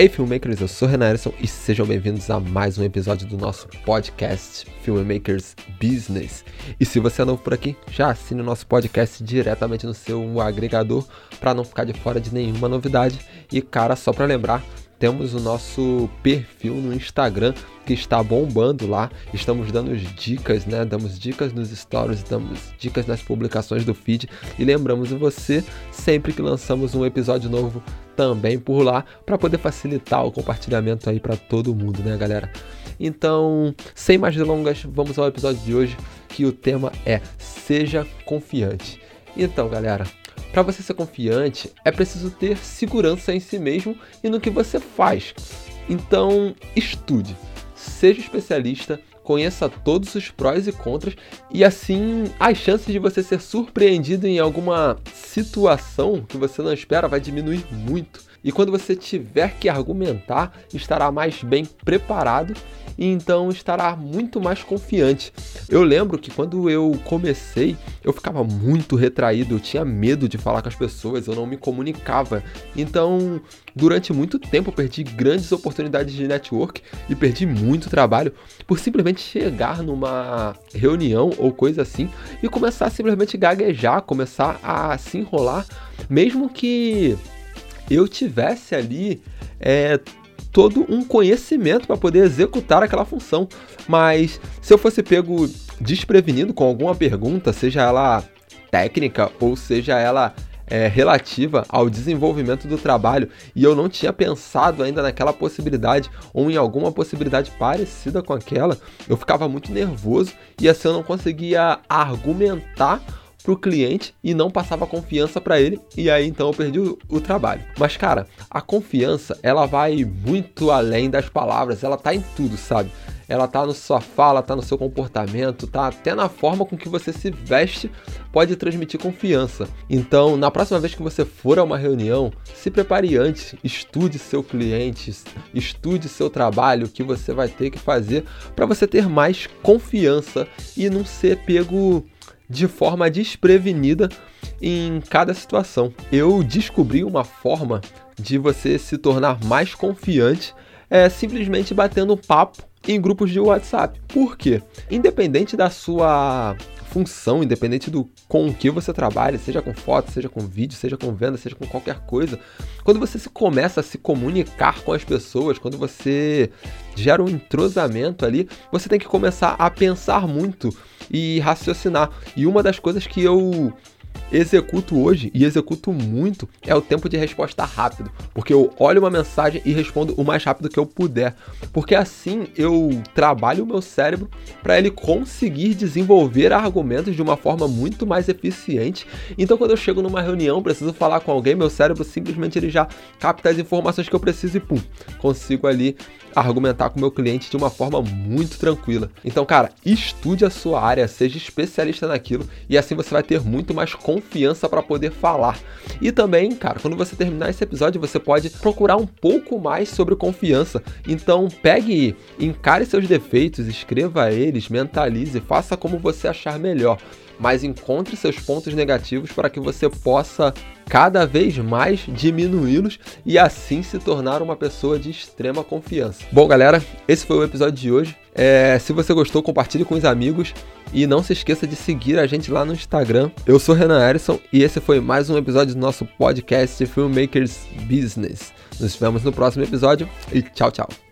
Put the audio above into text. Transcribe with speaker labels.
Speaker 1: Ei, filmmakers, eu sou Renan Erison e sejam bem-vindos a mais um episódio do nosso podcast Filmmakers Business. E se você é novo por aqui, já assine o nosso podcast diretamente no seu agregador para não ficar de fora de nenhuma novidade. E cara, só para lembrar, temos o nosso perfil no Instagram que está bombando lá. Estamos dando dicas, né? Damos dicas nos stories, damos dicas nas publicações do feed e lembramos você sempre que lançamos um episódio novo também por lá para poder facilitar o compartilhamento aí para todo mundo, né, galera? Então, sem mais delongas, vamos ao episódio de hoje, que o tema é Seja confiante. Então, galera, para você ser confiante, é preciso ter segurança em si mesmo e no que você faz. Então, estude, seja especialista, conheça todos os prós e contras e assim as chances de você ser surpreendido em alguma situação que você não espera vai diminuir muito. E quando você tiver que argumentar, estará mais bem preparado e então estará muito mais confiante. Eu lembro que quando eu comecei, eu ficava muito retraído, eu tinha medo de falar com as pessoas, eu não me comunicava. Então, durante muito tempo, eu perdi grandes oportunidades de network e perdi muito trabalho por simplesmente chegar numa reunião ou coisa assim e começar a simplesmente gaguejar, começar a se enrolar, mesmo que eu tivesse ali é, todo um conhecimento para poder executar aquela função. Mas se eu fosse pego desprevenido com alguma pergunta, seja ela técnica ou seja ela é, relativa ao desenvolvimento do trabalho e eu não tinha pensado ainda naquela possibilidade ou em alguma possibilidade parecida com aquela, eu ficava muito nervoso e assim eu não conseguia argumentar pro cliente e não passava confiança para ele e aí então eu perdi o, o, trabalho. Mas cara, a confiança, ela vai muito além das palavras, ela tá em tudo, sabe? Ela tá na sua fala, tá no seu comportamento, tá até na forma com que você se veste, pode transmitir confiança. Então, na próxima vez que você for a uma reunião, se prepare antes, estude seu cliente, estude seu trabalho, o que você vai ter que fazer para você ter mais confiança e não ser pego de forma desprevenida em cada situação. Eu descobri uma forma de você se tornar mais confiante é simplesmente batendo papo em grupos de WhatsApp. Por quê? Independente da sua função, independente do com o que você trabalha, seja com foto, seja com vídeo, seja com venda, seja com qualquer coisa, quando você se começa a se comunicar com as pessoas, quando você gera um entrosamento ali, você tem que começar a pensar muito e raciocinar. E uma das coisas que eu executo hoje e executo muito é o tempo de resposta rápido, porque eu olho uma mensagem e respondo o mais rápido que eu puder, porque assim eu trabalho o meu cérebro para ele conseguir desenvolver argumentos de uma forma muito mais eficiente. Então quando eu chego numa reunião, preciso falar com alguém, meu cérebro simplesmente ele já capta as informações que eu preciso e pum, consigo ali argumentar com o meu cliente de uma forma muito tranquila. Então, cara, estude a sua área, seja especialista naquilo e assim você vai ter muito mais confiança para poder falar. E também, cara, quando você terminar esse episódio, você pode procurar um pouco mais sobre confiança. Então, pegue, encare seus defeitos, escreva eles, mentalize, faça como você achar melhor mas encontre seus pontos negativos para que você possa cada vez mais diminuí-los e assim se tornar uma pessoa de extrema confiança. Bom, galera, esse foi o episódio de hoje. É, se você gostou, compartilhe com os amigos e não se esqueça de seguir a gente lá no Instagram. Eu sou Renan Erison e esse foi mais um episódio do nosso podcast Filmmakers Business. Nos vemos no próximo episódio e tchau, tchau.